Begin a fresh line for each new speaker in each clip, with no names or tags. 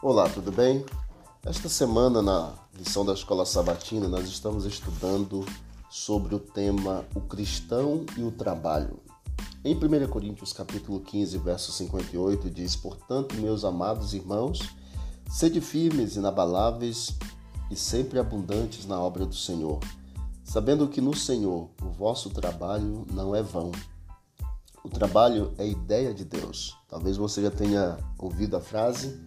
Olá, tudo bem? Esta semana, na lição da Escola Sabatina, nós estamos estudando sobre o tema O Cristão e o Trabalho. Em 1 Coríntios capítulo 15, verso 58, diz, Portanto, meus amados irmãos, sede firmes, inabaláveis e sempre abundantes na obra do Senhor, sabendo que no Senhor o vosso trabalho não é vão. O trabalho é ideia de Deus. Talvez você já tenha ouvido a frase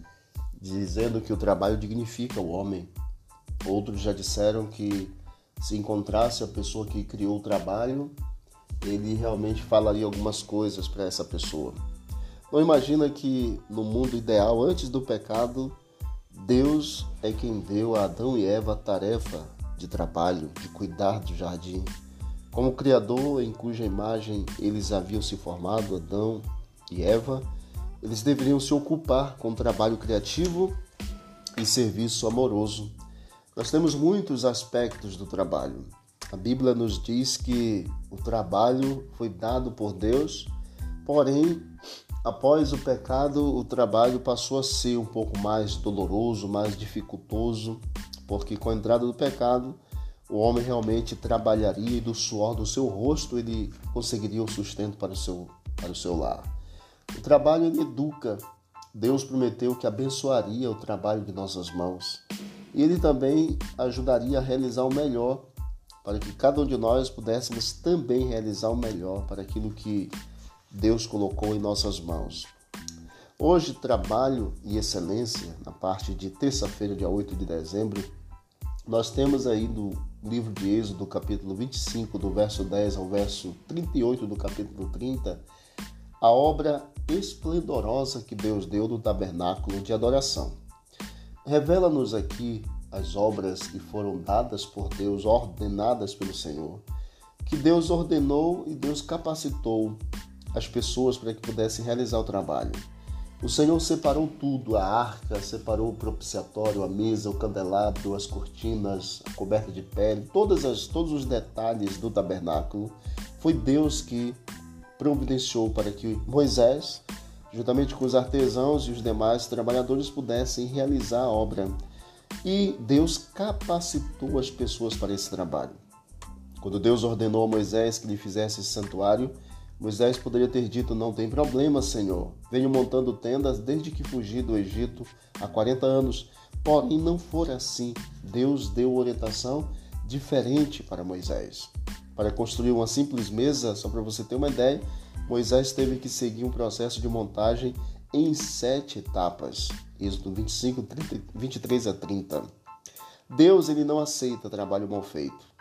dizendo que o trabalho dignifica o homem. Outros já disseram que se encontrasse a pessoa que criou o trabalho, ele realmente falaria algumas coisas para essa pessoa. Não imagina que no mundo ideal, antes do pecado, Deus é quem deu a Adão e Eva a tarefa de trabalho, de cuidar do jardim. Como Criador, em cuja imagem eles haviam se formado, Adão e Eva, eles deveriam se ocupar com trabalho criativo e serviço amoroso. Nós temos muitos aspectos do trabalho. A Bíblia nos diz que o trabalho foi dado por Deus, porém, após o pecado, o trabalho passou a ser um pouco mais doloroso, mais dificultoso, porque com a entrada do pecado, o homem realmente trabalharia e do suor do seu rosto ele conseguiria o sustento para o seu, para o seu lar. O trabalho ele educa. Deus prometeu que abençoaria o trabalho de nossas mãos. E ele também ajudaria a realizar o melhor para que cada um de nós pudéssemos também realizar o melhor para aquilo que Deus colocou em nossas mãos. Hoje, trabalho e excelência, na parte de terça-feira, dia 8 de dezembro, nós temos aí no livro de Êxodo, capítulo 25, do verso 10 ao verso 38 do capítulo 30, a obra esplendorosa que Deus deu no tabernáculo de adoração. Revela-nos aqui as obras que foram dadas por Deus, ordenadas pelo Senhor, que Deus ordenou e Deus capacitou as pessoas para que pudessem realizar o trabalho. O Senhor separou tudo, a arca, separou o propiciatório, a mesa, o candelabro, as cortinas, a coberta de pele, todas as, todos os detalhes do tabernáculo. Foi Deus que providenciou para que Moisés, juntamente com os artesãos e os demais trabalhadores, pudessem realizar a obra. E Deus capacitou as pessoas para esse trabalho. Quando Deus ordenou a Moisés que lhe fizesse esse santuário, Moisés poderia ter dito: Não tem problema, Senhor. Venho montando tendas desde que fugi do Egito há 40 anos. Porém, não for assim. Deus deu orientação diferente para Moisés. Para construir uma simples mesa, só para você ter uma ideia, Moisés teve que seguir um processo de montagem em sete etapas. Êxodo 25, 30, 23 a 30. Deus ele não aceita trabalho mal feito.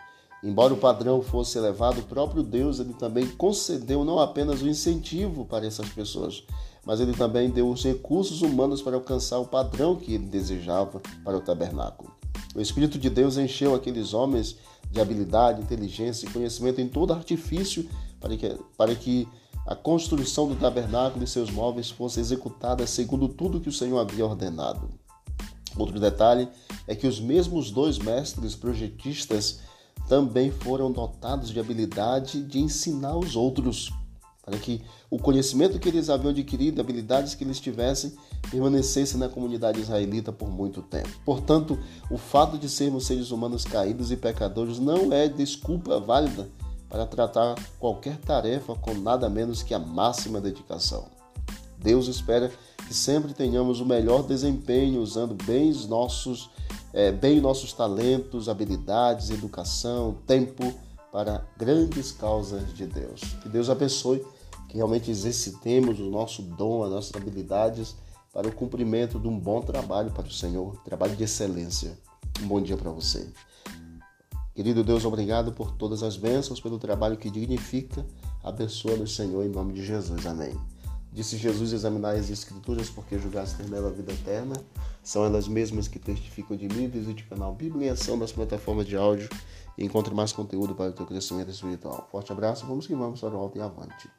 Embora o padrão fosse elevado, o próprio Deus ele também concedeu não apenas o incentivo para essas pessoas, mas ele também deu os recursos humanos para alcançar o padrão que ele desejava para o tabernáculo. O Espírito de Deus encheu aqueles homens de habilidade, inteligência e conhecimento em todo artifício para que, para que a construção do tabernáculo e seus móveis fosse executada segundo tudo que o Senhor havia ordenado. Outro detalhe é que os mesmos dois mestres projetistas também foram dotados de habilidade de ensinar os outros para que o conhecimento que eles haviam adquirido, habilidades que eles tivessem, permanecesse na comunidade israelita por muito tempo. Portanto, o fato de sermos seres humanos caídos e pecadores não é desculpa válida para tratar qualquer tarefa com nada menos que a máxima dedicação. Deus espera que sempre tenhamos o melhor desempenho usando bem os nossos, é, bem nossos talentos, habilidades, educação, tempo para grandes causas de Deus. Que Deus abençoe, que realmente exercitemos o nosso dom, as nossas habilidades para o cumprimento de um bom trabalho para o Senhor, trabalho de excelência. Um bom dia para você. Querido Deus, obrigado por todas as bênçãos, pelo trabalho que dignifica. Abençoa-nos, Senhor, em nome de Jesus. Amém. Disse Jesus: examinar as Escrituras, porque julgaste ter nela a vida eterna. São elas mesmas que testificam de mim. Visite o canal Bíblia em Ação nas plataformas de áudio e encontre mais conteúdo para o teu crescimento espiritual. Forte abraço, vamos que vamos para o alto e avante.